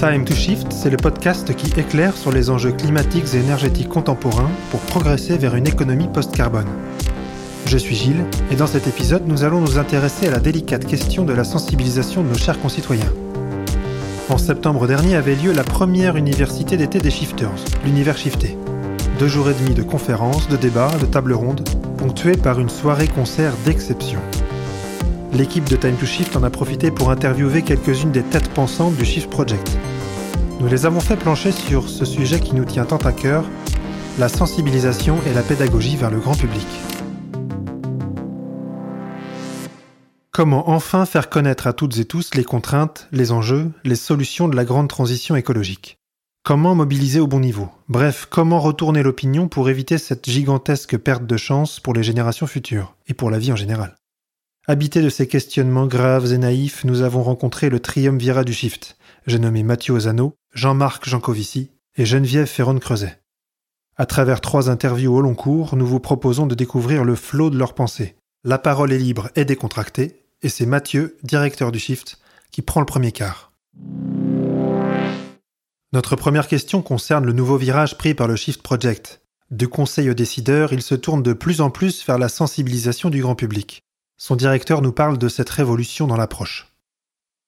Time to Shift, c'est le podcast qui éclaire sur les enjeux climatiques et énergétiques contemporains pour progresser vers une économie post-carbone. Je suis Gilles et dans cet épisode, nous allons nous intéresser à la délicate question de la sensibilisation de nos chers concitoyens. En septembre dernier avait lieu la première université d'été des Shifters, l'univers Shifté. Deux jours et demi de conférences, de débats, de tables rondes, ponctués par une soirée-concert d'exception. L'équipe de Time to Shift en a profité pour interviewer quelques-unes des têtes pensantes du Shift Project. Nous les avons fait plancher sur ce sujet qui nous tient tant à cœur, la sensibilisation et la pédagogie vers le grand public. Comment enfin faire connaître à toutes et tous les contraintes, les enjeux, les solutions de la grande transition écologique? Comment mobiliser au bon niveau? Bref, comment retourner l'opinion pour éviter cette gigantesque perte de chance pour les générations futures et pour la vie en général? Habité de ces questionnements graves et naïfs, nous avons rencontré le triumvirat du shift. J'ai nommé Mathieu Ozano, Jean-Marc Jancovici et Geneviève Ferron-Creuset. À travers trois interviews au long cours, nous vous proposons de découvrir le flot de leurs pensées. La parole est libre et décontractée, et c'est Mathieu, directeur du shift, qui prend le premier quart. Notre première question concerne le nouveau virage pris par le Shift Project. De conseil aux décideurs, il se tourne de plus en plus vers la sensibilisation du grand public. Son directeur nous parle de cette révolution dans l'approche.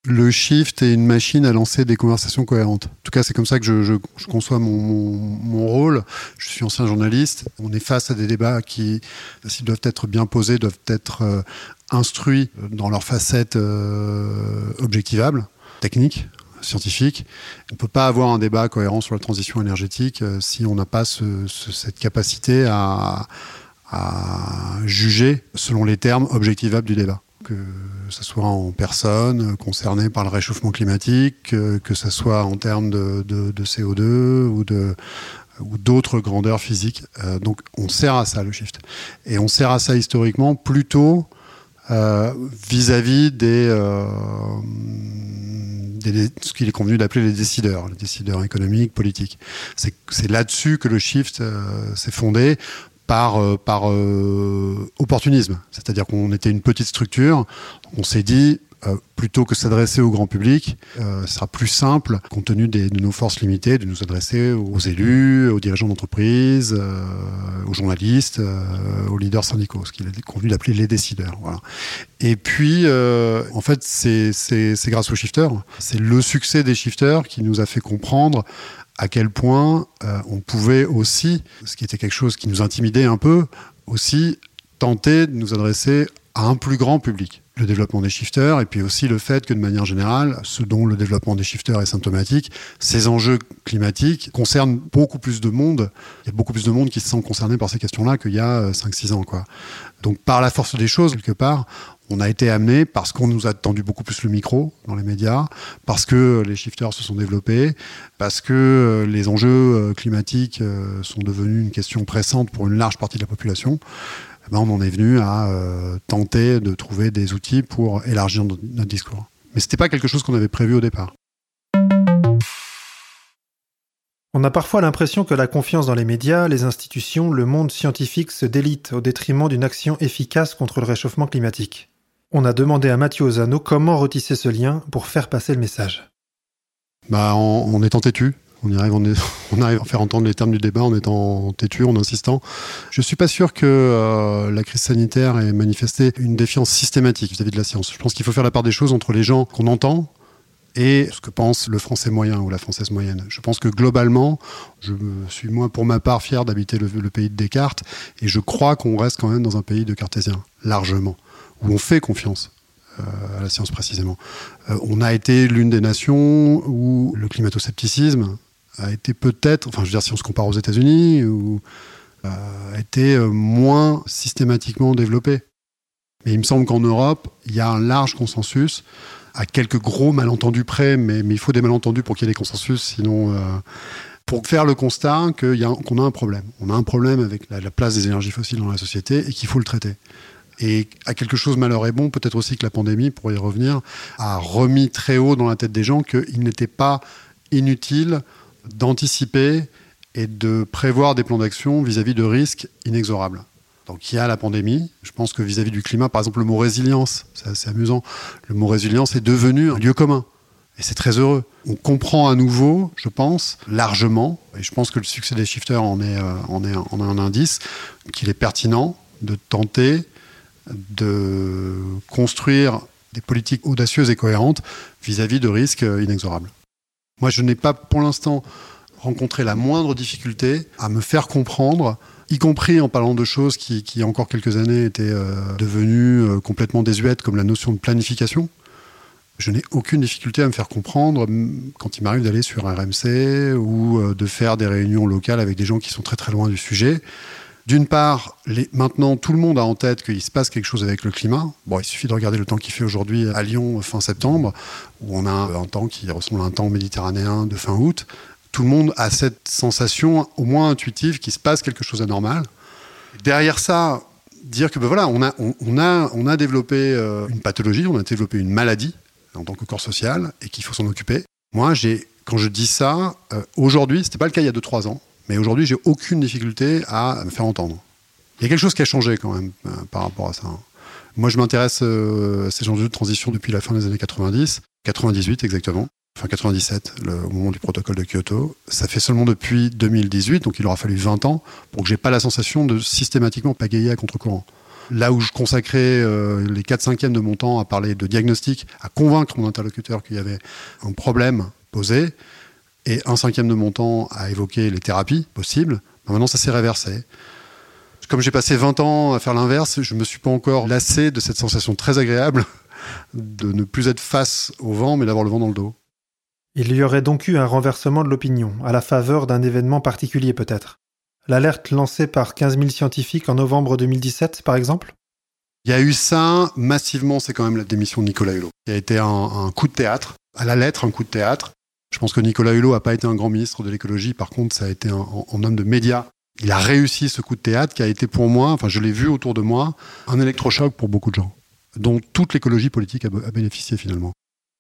Le shift est une machine à lancer des conversations cohérentes. En tout cas, c'est comme ça que je, conçois mon, rôle. Je suis ancien journaliste. On est face à des débats qui, s'ils doivent être bien posés, doivent être euh, instruits dans leurs facettes euh, objectivables, techniques, scientifiques. On ne peut pas avoir un débat cohérent sur la transition énergétique euh, si on n'a pas cette capacité à juger selon les termes objectivables du débat. Que ce soit en personnes concernées par le réchauffement climatique, que ce soit en termes de, CO2 ou de ou d'autres grandeurs physiques. Euh, donc on sert à ça le shift. Et on sert à ça historiquement plutôt euh, vis-à-vis euh, des, ce qu'il est convenu d'appeler les décideurs, les décideurs économiques, politiques. C'est là-dessus que le shift s'est fondé par, euh, euh, opportunisme. C'est-à-dire qu'on était une petite structure, on s'est dit, euh, plutôt que s'adresser au grand public, ce sera plus simple, compte tenu de nos forces limitées, de nous adresser aux élus, aux dirigeants d'entreprise, aux journalistes, aux leaders syndicaux, ce qu'il est convenu d'appeler les décideurs. Et puis, en fait, c'est grâce aux shifters. C'est le succès des shifters qui nous a fait comprendre à quel point euh, on pouvait aussi, ce qui était quelque chose qui nous intimidait un peu, aussi tenter de nous adresser à un plus grand public. Le développement des shifters et puis aussi le fait que de manière générale, ce dont le développement des shifters est symptomatique, ces enjeux climatiques concernent beaucoup plus de monde. Il y a beaucoup plus de monde qui se sent concerné par ces questions-là qu'il y a 5-6 euh, ans. Donc par la force des choses, quelque part, on a été amené parce qu'on nous a tendu beaucoup plus le micro dans les médias, parce que les shifters se sont développés, parce que euh, les enjeux euh, climatiques euh, sont devenus une question pressante pour une large partie de la population. Eh ben, on en est venu à tenter de trouver des outils pour élargir notre, discours. Mais ce n'était pas quelque chose qu'on avait prévu au départ. On a parfois l'impression que la confiance dans les médias, les institutions, le monde scientifique se délite au détriment d'une action efficace contre le réchauffement climatique. On a demandé à Mathieu Ozano comment retisser ce lien pour faire passer le message. Bah, en, étant têtu. On arrive, on, arrive à faire entendre les termes du débat en étant têtu, en insistant. Je suis pas sûr que euh, la crise sanitaire ait manifesté une défiance systématique vis-à-vis de la science. Je pense qu'il faut faire la part des choses entre les gens qu'on entend et ce que pense le français moyen ou la française moyenne. Je pense que globalement, je suis moi pour ma part fier d'habiter le, le, pays de Descartes et je crois qu'on reste quand même dans un pays de cartésiens, largement où on fait confiance euh, à la science précisément. Euh, on a été l'une des nations où le climato-scepticisme a été peut-être, enfin je veux dire si on se compare aux États-Unis, ou euh, a été moins systématiquement développé. Mais il me semble qu'en Europe, il y a un large consensus, à quelques gros malentendus près, mais, il faut des malentendus pour qu'il y ait des consensus, sinon pour faire le constat qu'on a, un problème. On a un problème avec la, place des énergies fossiles dans la société et qu'il faut le traiter. Et à quelque chose malheur est bon, peut-être aussi que la pandémie, pour y revenir, a remis très haut dans la tête des gens qu'il n'était pas inutile d'anticiper et de prévoir des plans d'action vis-à-vis de risques inexorables. Donc il y a la pandémie. Je pense que vis-à-vis du climat, par exemple, le mot résilience, c'est assez amusant. Le mot résilience est devenu un lieu commun. Et c'est très heureux. On comprend à nouveau, je pense, largement, et je pense que le succès des shifters en est, euh, un indice, qu'il est pertinent de tenter de construire des politiques audacieuses et cohérentes vis-à-vis de risques inexorables. Moi, je n'ai pas pour l'instant rencontré la moindre difficulté à me faire comprendre, y compris en parlant de choses qui, il y a encore quelques années, étaient euh, devenues euh, complètement désuètes, comme la notion de planification. Je n'ai aucune difficulté à me faire comprendre quand il m'arrive d'aller sur RMC ou euh, de faire des réunions locales avec des gens qui sont très très loin du sujet. D'une part, maintenant, tout le monde a en tête qu'il se passe quelque chose avec le climat. Bon, il suffit de regarder le temps qu'il fait aujourd'hui à Lyon fin septembre, où on a un temps qui ressemble à un temps méditerranéen de fin août. Tout le monde a cette sensation, au moins intuitive, qu'il se passe quelque chose d'anormal. Derrière ça, dire que ben voilà, on a, développé euh, une pathologie, on a développé une maladie en tant que corps social et qu'il faut s'en occuper. Moi, j'ai, quand je dis ça, euh, aujourd'hui, c'était pas le cas il y a 2-3 ans, mais aujourd'hui, j'ai aucune difficulté à me faire entendre. Il y a quelque chose qui a changé quand même euh, par rapport à ça. Moi, je m'intéresse euh, à ces enjeux de transition depuis la fin des années 90, 98 exactement, enfin 97, le, au moment du protocole de Kyoto. Ça fait seulement depuis 2018, donc il aura fallu 20 ans pour que j'ai pas la sensation de systématiquement pagayer à contre-courant. Là où je consacrais euh, les 4 cinquièmes de mon temps à parler de diagnostic, à convaincre mon interlocuteur qu'il y avait un problème posé, et un cinquième de mon temps à évoquer les thérapies possibles. Ben, maintenant, ça s'est réversé. Comme j'ai passé 20 ans à faire l'inverse, je ne me suis pas encore lassé de cette sensation très agréable de ne plus être face au vent, mais d'avoir le vent dans le dos. Il y aurait donc eu un renversement de l'opinion, à la faveur d'un événement particulier peut-être. L'alerte lancée par 15 000 scientifiques en novembre 2017, par exemple? Il y a eu ça, massivement, c'est quand même la démission de Nicolas Hulot, qui a été un, un coup de théâtre, à la lettre un coup de théâtre, je pense que Nicolas Hulot n'a pas été un grand ministre de l'écologie, par contre, ça a été un, homme de médias. Il a réussi ce coup de théâtre qui a été pour moi, enfin je l'ai vu autour de moi, un électrochoc pour beaucoup de gens, dont toute l'écologie politique a, bénéficié finalement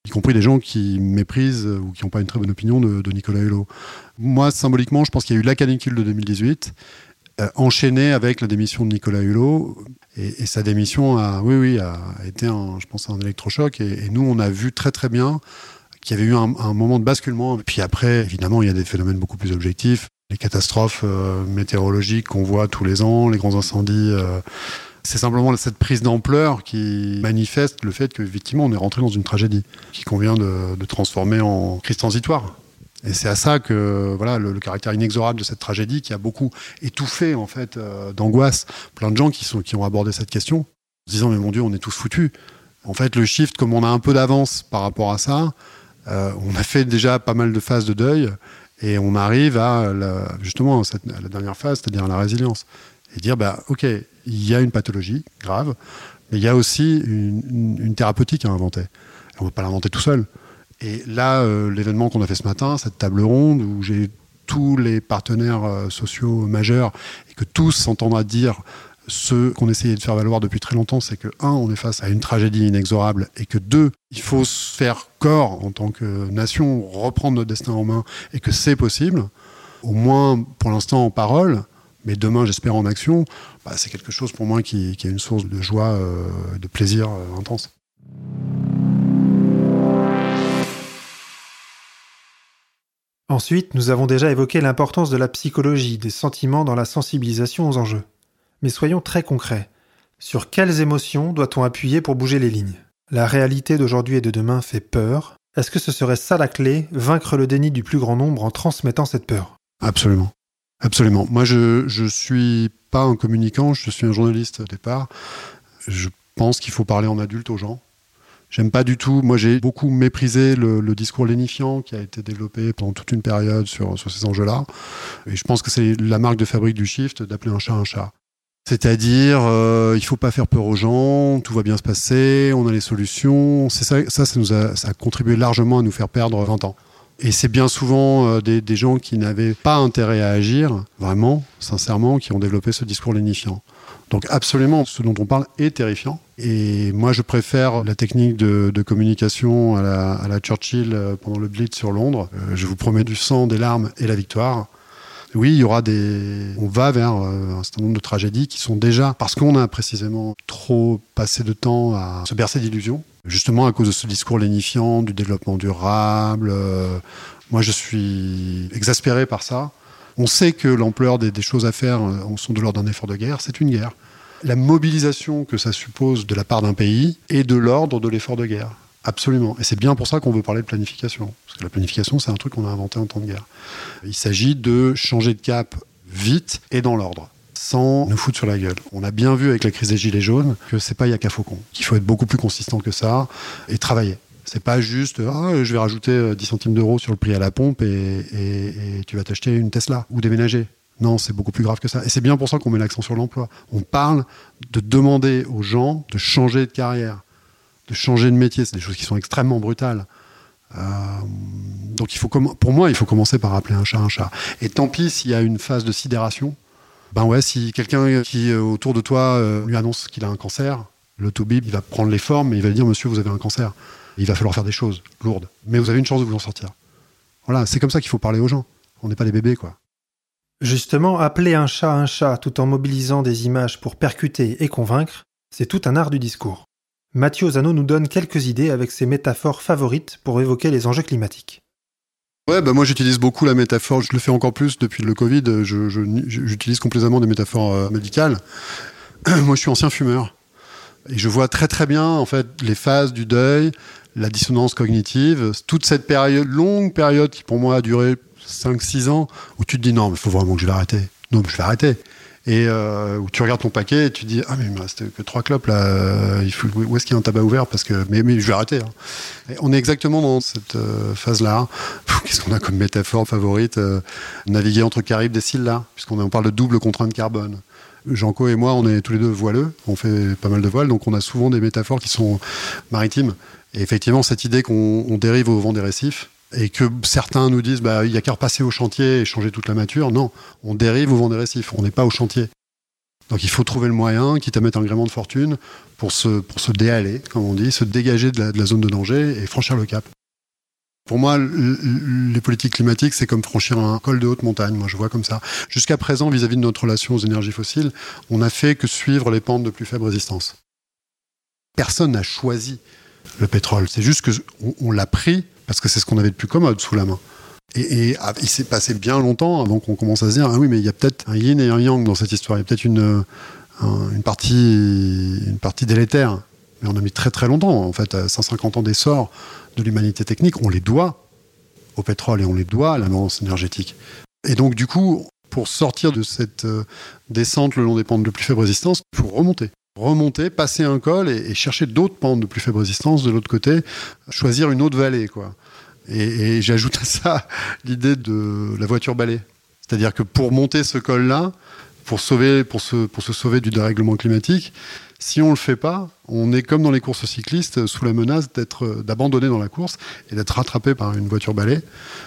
y compris des gens qui méprisent ou qui n'ont pas une très bonne opinion de, Nicolas Hulot. Moi, symboliquement, je pense qu'il y a eu la canicule de 2018, euh, enchaînée avec la démission de Nicolas Hulot, et, sa démission a, oui, oui, a été, un, je pense, un électrochoc, et, et, nous, on a vu très très bien qu'il y avait eu un, moment de basculement. Puis après, évidemment, il y a des phénomènes beaucoup plus objectifs. Les catastrophes euh, météorologiques qu'on voit tous les ans, les grands incendies. Euh, c'est simplement cette prise d'ampleur qui manifeste le fait qu'effectivement, on est rentré dans une tragédie qui convient de, transformer en crise transitoire. Et c'est à ça que voilà le, caractère inexorable de cette tragédie qui a beaucoup étouffé en fait euh, d'angoisse plein de gens qui sont qui ont abordé cette question en se disant mais mon Dieu on est tous foutus. En fait le shift comme on a un peu d'avance par rapport à ça, euh, on a fait déjà pas mal de phases de deuil et on arrive à justement à la dernière phase, c'est-à-dire la résilience. Et dire, bah, ok, il y a une pathologie grave, mais il y a aussi une, thérapeutique à inventer. on ne va pas l'inventer tout seul. Et là, euh, l'événement qu'on a fait ce matin, cette table ronde où j'ai tous les partenaires euh, sociaux majeurs et que tous s'entendent à dire ce qu'on essayait de faire valoir depuis très longtemps, c'est que, un, on est face à une tragédie inexorable, et que, deux, il faut se faire corps en tant que nation, reprendre notre destin en main, et que c'est possible, au moins pour l'instant en parole, mais demain, j'espère en action, bah, c'est quelque chose pour moi qui, est une source de joie, euh, de plaisir euh, intense. Ensuite, nous avons déjà évoqué l'importance de la psychologie, des sentiments dans la sensibilisation aux enjeux. Mais soyons très concrets. Sur quelles émotions doit-on appuyer pour bouger les lignes? La réalité d'aujourd'hui et de demain fait peur. Est-ce que ce serait ça la clé, vaincre le déni du plus grand nombre en transmettant cette peur? Absolument. Absolument. Moi, je ne suis pas un communicant, je suis un journaliste au départ. Je pense qu'il faut parler en adulte aux gens. J'aime pas du tout. Moi, j'ai beaucoup méprisé le, discours lénifiant qui a été développé pendant toute une période sur, sur ces enjeux-là. Et je pense que c'est la marque de fabrique du shift d'appeler un chat un chat. C'est-à-dire, euh, il faut pas faire peur aux gens, tout va bien se passer, on a les solutions. C'est ça, ça, ça, nous a, contribué largement à nous faire perdre 20 ans. Et c'est bien souvent euh, des, gens qui n'avaient pas intérêt à agir, vraiment, sincèrement, qui ont développé ce discours lénifiant. Donc absolument, ce dont on parle est terrifiant. Et moi, je préfère la technique de, de communication à la, à la, Churchill euh, pendant le Blitz sur Londres. Euh, je vous promets du sang, des larmes et la victoire. Oui, il y aura des. On va vers euh, un certain nombre de tragédies qui sont déjà, parce qu'on a précisément trop passé de temps à se bercer d'illusions, justement à cause de ce discours lénifiant du développement durable. Euh, moi, je suis exaspéré par ça. On sait que l'ampleur des, choses à faire euh, sont de l'ordre d'un effort de guerre. C'est une guerre. La mobilisation que ça suppose de la part d'un pays est de l'ordre de l'effort de guerre. Absolument. Et c'est bien pour ça qu'on veut parler de planification. Parce que la planification, c'est un truc qu'on a inventé en temps de guerre. Il s'agit de changer de cap vite et dans l'ordre sans nous foutre sur la gueule. On a bien vu avec la crise des gilets jaunes que c'est pas Yaka Faucon, qu'il faut être beaucoup plus consistant que ça et travailler. C'est pas juste ah, je vais rajouter 10 centimes d'euros sur le prix à la pompe et tu vas t'acheter une Tesla ou déménager. Non, c'est beaucoup plus grave que ça. Et c'est bien pour ça qu'on met l'accent sur l'emploi. On parle de demander aux gens de changer de carrière de changer de métier. C'est des choses qui sont extrêmement brutales. Euh, donc il faut pour moi, il faut commencer par appeler un chat un chat. Et tant pis s'il y a une phase de sidération. Ben ouais, si quelqu'un qui euh, autour de toi euh, lui annonce qu'il a un cancer, le il va prendre les formes et il va dire Monsieur, vous avez un cancer. il va falloir faire des choses lourdes. Mais vous avez une chance de vous en sortir. Voilà, c'est comme ça qu'il faut parler aux gens. On n'est pas des bébés, quoi. Justement, appeler un chat un chat tout en mobilisant des images pour percuter et convaincre, c'est tout un art du discours. Mathieu Zano nous donne quelques idées avec ses métaphores favorites pour évoquer les enjeux climatiques. Ouais, bah moi j'utilise beaucoup la métaphore, je le fais encore plus depuis le Covid, j'utilise complètement des métaphores euh, médicales. moi je suis ancien fumeur et je vois très très bien en fait les phases du deuil, la dissonance cognitive, toute cette période, longue période qui pour moi a duré 5-6 ans, où tu te dis non il faut vraiment que je vais arrêter. Non mais je vais arrêter et euh, où tu regardes ton paquet et tu dis ah mais il me reste que trois clopes là euh, il faut, où est-ce qu'il y a un tabac ouvert? Parce que mais, mais je vais arrêter hein. on est exactement dans cette euh, phase là qu'est-ce qu'on a comme métaphore favorite naviguer entre Caraïbes des cils là? Puisqu'on on parle de double contrainte carbone. Jean-Co et moi on est tous les deux voileux. On fait pas mal de voiles donc on a souvent des métaphores qui sont maritimes. Et effectivement cette idée qu'on dérive au vent des récifs et que certains nous disent bah il y a qu'à repasser au chantier et changer toute la mature. Non, on dérive au vent des récifs, on n'est pas au chantier. Donc il faut trouver le moyen, quitte à mettre un gréement de fortune, pour se, pour se déhaler, comme on dit, se dégager de la, zone de danger et franchir le cap. Pour moi, les politiques climatiques, c'est comme franchir un col de haute montagne. Moi, je vois comme ça. Jusqu'à présent, vis-à-vis -vis de notre relation aux énergies fossiles, on n'a fait que suivre les pentes de plus faible résistance. Personne n'a choisi le pétrole. C'est juste qu'on on, l'a pris parce que c'est ce qu'on avait de plus commode sous la main. Et, ah, il s'est passé bien longtemps avant qu'on commence à se dire ah oui mais il y a peut-être un yin et un yang dans cette histoire. Il y a peut-être une, partie délétère. Mais on a mis très très longtemps. En fait, 150 ans d'essor de l'humanité technique, on les doit au pétrole et on les doit à la énergétique. Et donc du coup, pour sortir de cette euh, descente le long des pentes de plus faible résistance, il faut remonter remonter, passer un col et, chercher d'autres pentes de plus faible résistance de l'autre côté, choisir une autre vallée, quoi. Et, j'ajoute à ça l'idée de la voiture balai. C'est-à-dire que pour monter ce col-là, pour, sauver, pour, se, pour se sauver du dérèglement climatique, si on ne le fait pas, on est comme dans les courses cyclistes, sous la menace d'être, d'abandonner dans la course et d'être rattrapé par une voiture balai.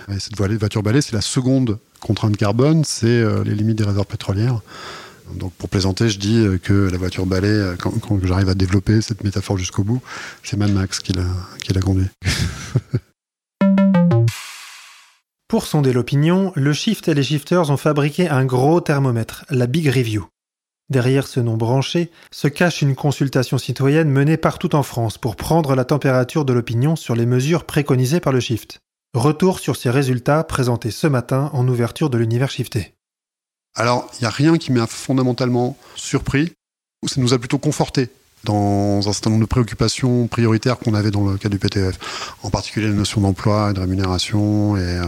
Et cette voiture balai, c'est la seconde contrainte carbone, c'est euh, les limites des réserves pétrolières. Donc pour plaisanter, je dis euh, que la voiture balai, euh, quand, j'arrive à développer cette métaphore jusqu'au bout, c'est Mad Max qui l'a conduit. pour sonder l'opinion, le Shift et les Shifters ont fabriqué un gros thermomètre, la Big Review. Derrière ce nom branché se cache une consultation citoyenne menée partout en France pour prendre la température de l'opinion sur les mesures préconisées par le Shift. Retour sur ces résultats présentés ce matin en ouverture de l'univers shifté. Alors, il n'y a rien qui m'a fondamentalement surpris, ça nous a plutôt conforté dans un certain nombre de préoccupations prioritaires qu'on avait dans le cas du PTF, en particulier la notion d'emploi et de rémunération et,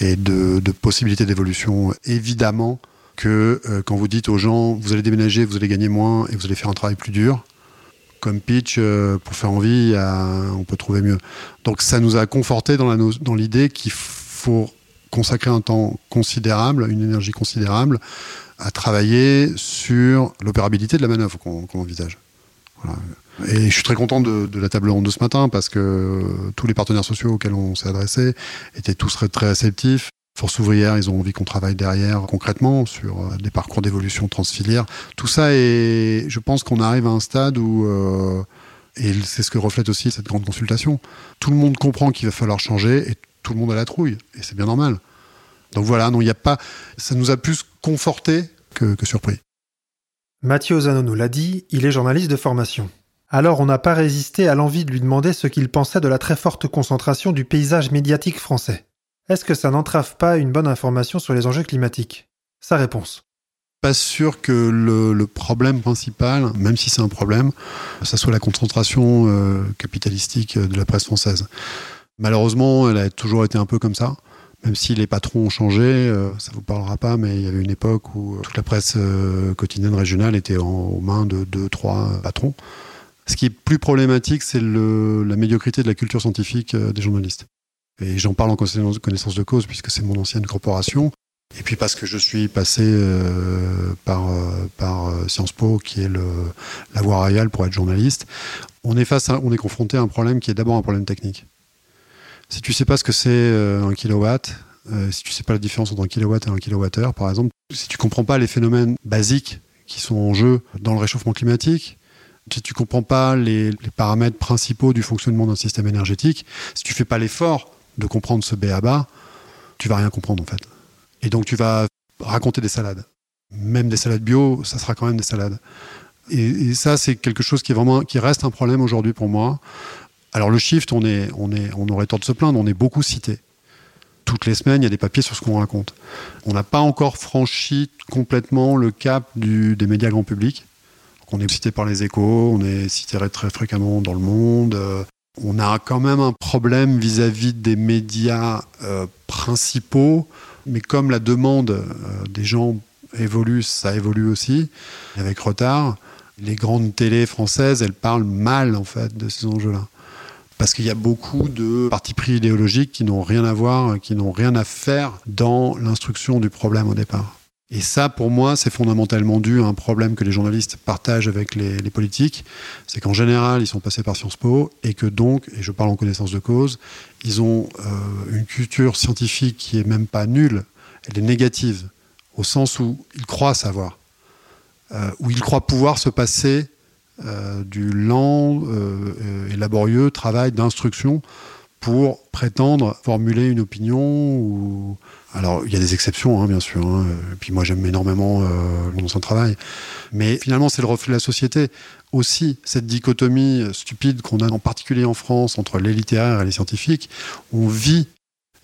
euh, de, de possibilités d'évolution. Évidemment que euh, quand vous dites aux gens, vous allez déménager, vous allez gagner moins et vous allez faire un travail plus dur, comme pitch, euh, pour faire envie, on peut trouver mieux. Donc ça nous a conforté dans l'idée qu'il faut consacrer un temps considérable, une énergie considérable, à travailler sur l'opérabilité de la manœuvre qu'on envisage. Et je suis très content de, la table ronde de ce matin parce que tous les partenaires sociaux auxquels on s'est adressé étaient tous très, réceptifs. Force ouvrière, ils ont envie qu'on travaille derrière concrètement sur euh, des parcours d'évolution transfilière. Tout ça et je pense qu'on arrive à un stade où euh, et c'est ce que reflète aussi cette grande consultation. Tout le monde comprend qu'il va falloir changer et tout le monde a la trouille, et c'est bien normal. Donc voilà, non, il n'y a pas, ça nous a plus conforté que, que surpris. Mathieu Ozano nous l'a dit, il est journaliste de formation. Alors on n'a pas résisté à l'envie de lui demander ce qu'il pensait de la très forte concentration du paysage médiatique français. Est-ce que ça n'entrave pas une bonne information sur les enjeux climatiques? Sa réponse. Pas sûr que le, problème principal, même si c'est un problème, ça soit la concentration euh, capitalistique de la presse française. Malheureusement, elle a toujours été un peu comme ça. Même si les patrons ont changé, euh, ça vous parlera pas, mais il y avait une époque où toute la presse euh, quotidienne régionale était aux mains de deux, trois patrons. Ce qui est plus problématique, c'est la médiocrité de la culture scientifique euh, des journalistes. Et j'en parle en connaissance de cause, puisque c'est mon ancienne corporation. Et puis parce que je suis passé euh, par, euh, par Sciences Po, qui est le, la voie royale pour être journaliste, on est, face on est confronté à un problème qui est d'abord un problème technique. Si tu sais pas ce que c'est un kilowatt, si tu sais pas la différence entre un kilowatt et un kilowattheure, par exemple, si tu comprends pas les phénomènes basiques qui sont en jeu dans le réchauffement climatique, si tu comprends pas les, paramètres principaux du fonctionnement d'un système énergétique, si tu fais pas l'effort de comprendre ce B à bas, tu vas rien comprendre en fait. Et donc tu vas raconter des salades. Même des salades bio, ça sera quand même des salades. Et, ça, c'est quelque chose qui reste un problème aujourd'hui pour moi. Alors le shift, on est, on est, on aurait tort de se plaindre, on est beaucoup cité. Toutes les semaines, il y a des papiers sur ce qu'on raconte. On n'a pas encore franchi complètement le cap des médias grand public. On est cité par les échos, on est cité très fréquemment dans le monde. Euh, on a quand même un problème vis-à-vis des médias euh, principaux, mais comme la demande euh, des gens évolue, ça évolue aussi, avec retard. Les grandes télés françaises, elles parlent mal en fait de ces enjeux-là. Parce qu'il y a beaucoup de partis pris idéologiques qui n'ont rien à voir, qui n'ont rien à faire dans l'instruction du problème au départ. Et ça, pour moi, c'est fondamentalement dû à un problème que les journalistes partagent avec les, politiques. C'est qu'en général, ils sont passés par Sciences Po et que donc, et je parle en connaissance de cause, ils ont euh, une culture scientifique qui est même pas nulle, elle est négative, au sens où ils croient savoir, euh, où ils croient pouvoir se passer euh, du lent et laborieux travail d'instruction pour prétendre formuler une opinion ou alors, il y a des exceptions, hein, bien sûr. Hein. Et puis moi, j'aime énormément euh, mon ancien travail. Mais finalement, c'est le reflet de la société. Aussi, cette dichotomie stupide qu'on a en particulier en France entre les littéraires et les scientifiques, on vit,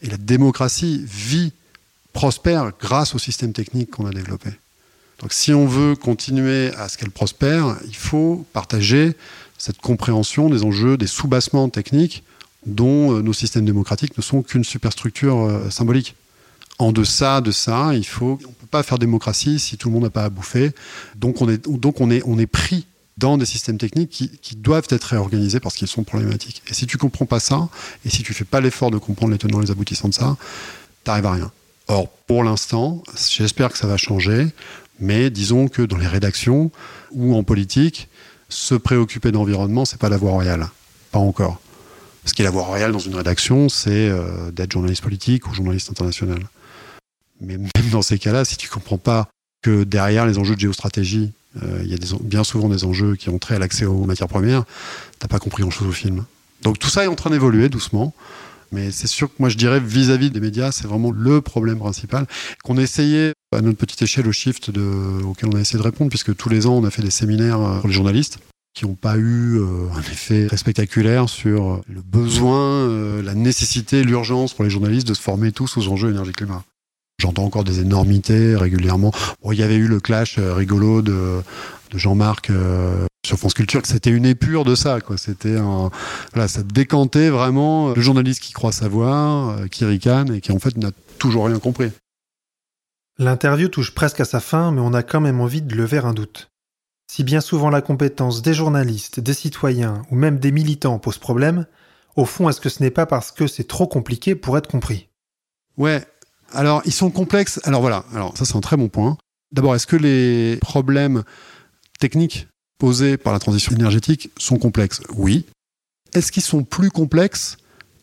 et la démocratie vit, prospère grâce au système technique qu'on a développé. Donc si on veut continuer à ce qu'elle prospère, il faut partager cette compréhension des enjeux, des soubassements techniques dont euh, nos systèmes démocratiques ne sont qu'une superstructure euh, symbolique en deçà de ça, il faut, on peut pas faire démocratie si tout le monde n'a pas à bouffer. Donc on est, donc on est, on est pris dans des systèmes techniques qui, doivent être réorganisés parce qu'ils sont problématiques. Et si tu comprends pas ça, et si tu fais pas l'effort de comprendre les tenants et les aboutissants de ça, t'arrives à rien. Or, pour l'instant, j'espère que ça va changer, mais disons que dans les rédactions ou en politique, se préoccuper d'environnement, c'est pas la voie royale. Pas encore. Ce qui est la voie royale dans une rédaction, c'est euh, d'être journaliste politique ou journaliste international. Mais même dans ces cas-là, si tu comprends pas que derrière les enjeux de géostratégie, euh, il y a bien souvent des enjeux qui ont trait à l'accès aux matières premières, t'as pas compris grand-chose au film. Donc tout ça est en train d'évoluer doucement. Mais c'est sûr que moi je dirais vis-à-vis des médias, c'est vraiment le problème principal qu'on essayait à notre petite échelle au shift de, auquel on a essayé de répondre, puisque tous les ans on a fait des séminaires euh, pour les journalistes qui n'ont pas eu euh, un effet très spectaculaire sur le besoin, la nécessité, l'urgence pour les journalistes de se former tous aux enjeux énergie-climat. J'entends encore des énormités régulièrement. Bon, il y avait eu le clash euh, rigolo de, Jean-Marc euh, sur France Culture. C'était une épure de ça, quoi. C'était un, voilà, ça décantait vraiment le journaliste qui croit savoir, euh, qui ricane et qui en fait n'a toujours rien compris. L'interview touche presque à sa fin, mais on a quand même envie de lever un doute. Si bien souvent la compétence des journalistes, des citoyens ou même des militants pose problème, au fond, est-ce que ce n'est pas parce que c'est trop compliqué pour être compris? Ouais, alors, ils sont complexes. Alors voilà, alors ça c'est un très bon point. D'abord, est-ce que les problèmes techniques posés par la transition énergétique sont complexes Oui. Est-ce qu'ils sont plus complexes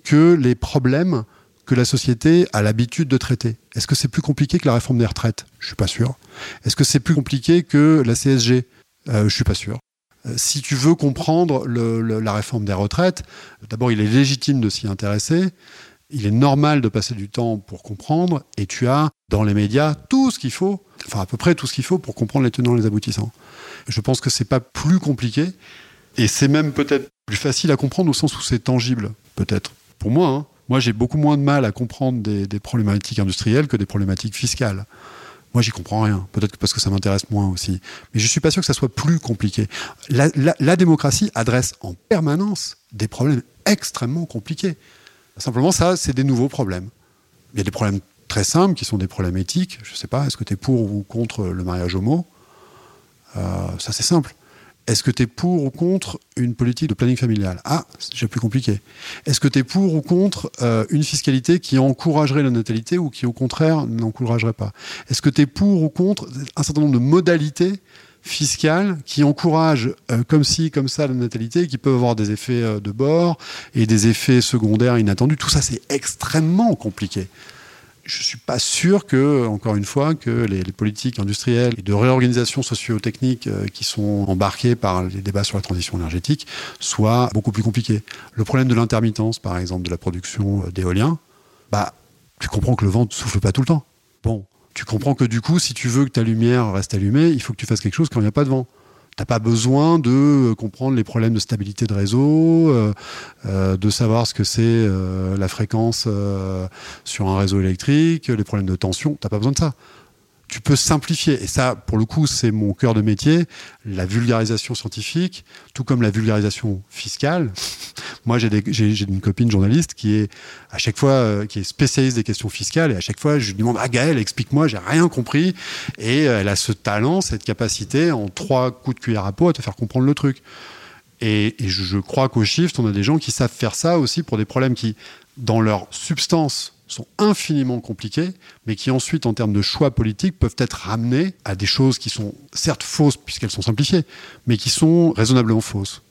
que les problèmes que la société a l'habitude de traiter? Est-ce que c'est plus compliqué que la réforme des retraites? Je suis pas sûr. Est-ce que c'est plus compliqué que la CSG euh, Je suis pas sûr. Euh, si tu veux comprendre la réforme des retraites, d'abord il est légitime de s'y intéresser, Il est normal de passer du temps pour comprendre et tu as dans les médias tout ce qu'il faut, enfin à peu près tout ce qu'il faut pour comprendre les tenants et les aboutissants. Je pense que c'est pas plus compliqué et c'est même peut-être plus facile à comprendre au sens où c'est tangible, peut-être. Pour moi, hein. moi j'ai beaucoup moins de mal à comprendre des, problématiques industrielles que des problématiques fiscales. Moi, j'y comprends rien. Peut-être parce que ça m'intéresse moins aussi. Mais je suis pas sûr que ça soit plus compliqué. La, démocratie adresse en permanence des problèmes extrêmement compliqués. Simplement, ça, c'est des nouveaux problèmes. Il y a des problèmes très simples qui sont des problèmes éthiques. Je sais pas, est-ce que tu es pour ou contre le mariage homo? Ça, c'est simple. Est-ce que tu es pour ou contre une politique de planning familial? Ah, c'est plus compliqué. Est-ce que tu es pour ou contre euh, une fiscalité qui encouragerait la natalité ou qui, au contraire, n'encouragerait pas? Est-ce que tu es pour ou contre un certain nombre de modalités fiscales qui encouragent euh, comme ci, comme ça la natalité, qui peuvent avoir des effets euh, de bord et des effets secondaires inattendus? Tout ça, c'est extrêmement compliqué je ne suis pas sûr que, encore une fois, que les, politiques industrielles et de réorganisation socio-technique euh, qui sont embarquées par les débats sur la transition énergétique soient beaucoup plus compliquées. Le problème de l'intermittence, par exemple, de la production euh, d'éolien, bah, tu comprends que le vent ne souffle pas tout le temps. Bon, tu comprends que du coup, si tu veux que ta lumière reste allumée, il faut que tu fasses quelque chose quand il n'y a pas de vent. T'as pas besoin de euh, comprendre les problèmes de stabilité de réseau, euh, euh, de savoir ce que c'est la fréquence sur un réseau électrique, les problèmes de tension. T'as pas besoin de ça. Tu peux simplifier. Et ça, pour le coup, c'est mon cœur de métier, la vulgarisation scientifique, tout comme la vulgarisation fiscale. Moi, j'ai une copine journaliste qui est à chaque fois euh, qui est spécialiste des questions fiscales et à chaque fois, je lui demande ah Gaël, explique-moi, j'ai rien compris. Et elle a ce talent, cette capacité, en trois coups de cuillère à peau, à te faire comprendre le truc. Et, je crois qu'au Shift, on a des gens qui savent faire ça aussi pour des problèmes qui, dans leur substance, sont infiniment compliqués, mais qui ensuite, en termes de choix politiques, peuvent être ramenés à des choses qui sont certes fausses, puisqu'elles sont simplifiées, mais qui sont raisonnablement fausses.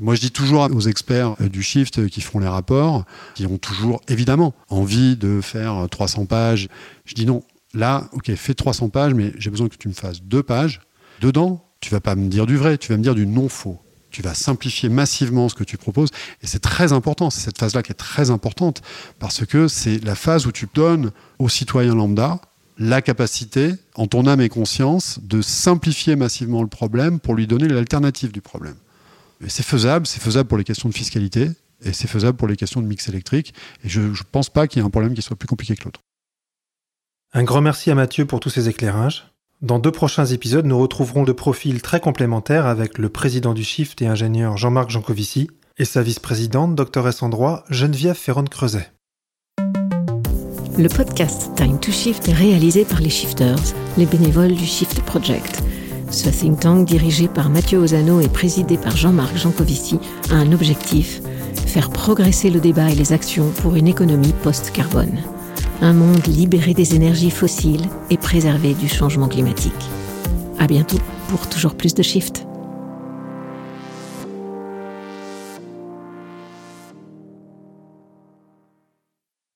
Moi, je dis toujours aux experts du Shift qui font les rapports, qui ont toujours, évidemment, envie de faire 300 pages. Je dis non, là, ok, fais 300 pages, mais j'ai besoin que tu me fasses deux pages. Dedans, tu vas pas me dire du vrai, tu vas me dire du non-faux tu vas simplifier massivement ce que tu proposes. Et c'est très important, c'est cette phase-là qui est très importante, parce que c'est la phase où tu donnes aux citoyens lambda la capacité, en ton âme et conscience, de simplifier massivement le problème pour lui donner l'alternative du problème. Et c'est faisable, c'est faisable pour les questions de fiscalité, et c'est faisable pour les questions de mix électrique. Et je ne pense pas qu'il y ait un problème qui soit plus compliqué que l'autre. Un grand merci à Mathieu pour tous ces éclairages. Dans deux prochains épisodes, nous retrouverons le profil très complémentaire avec le président du Shift et ingénieur Jean-Marc Jancovici et sa vice-présidente, doctoresse en droit, Geneviève Ferron-Creuset. Le podcast Time to Shift est réalisé par les Shifters, les bénévoles du Shift Project. Ce think tank dirigé par Mathieu Ozano et présidé par Jean-Marc Jancovici a un objectif faire progresser le débat et les actions pour une économie post-carbone un monde libéré des énergies fossiles et préservé du changement climatique. À bientôt pour toujours plus de Shift.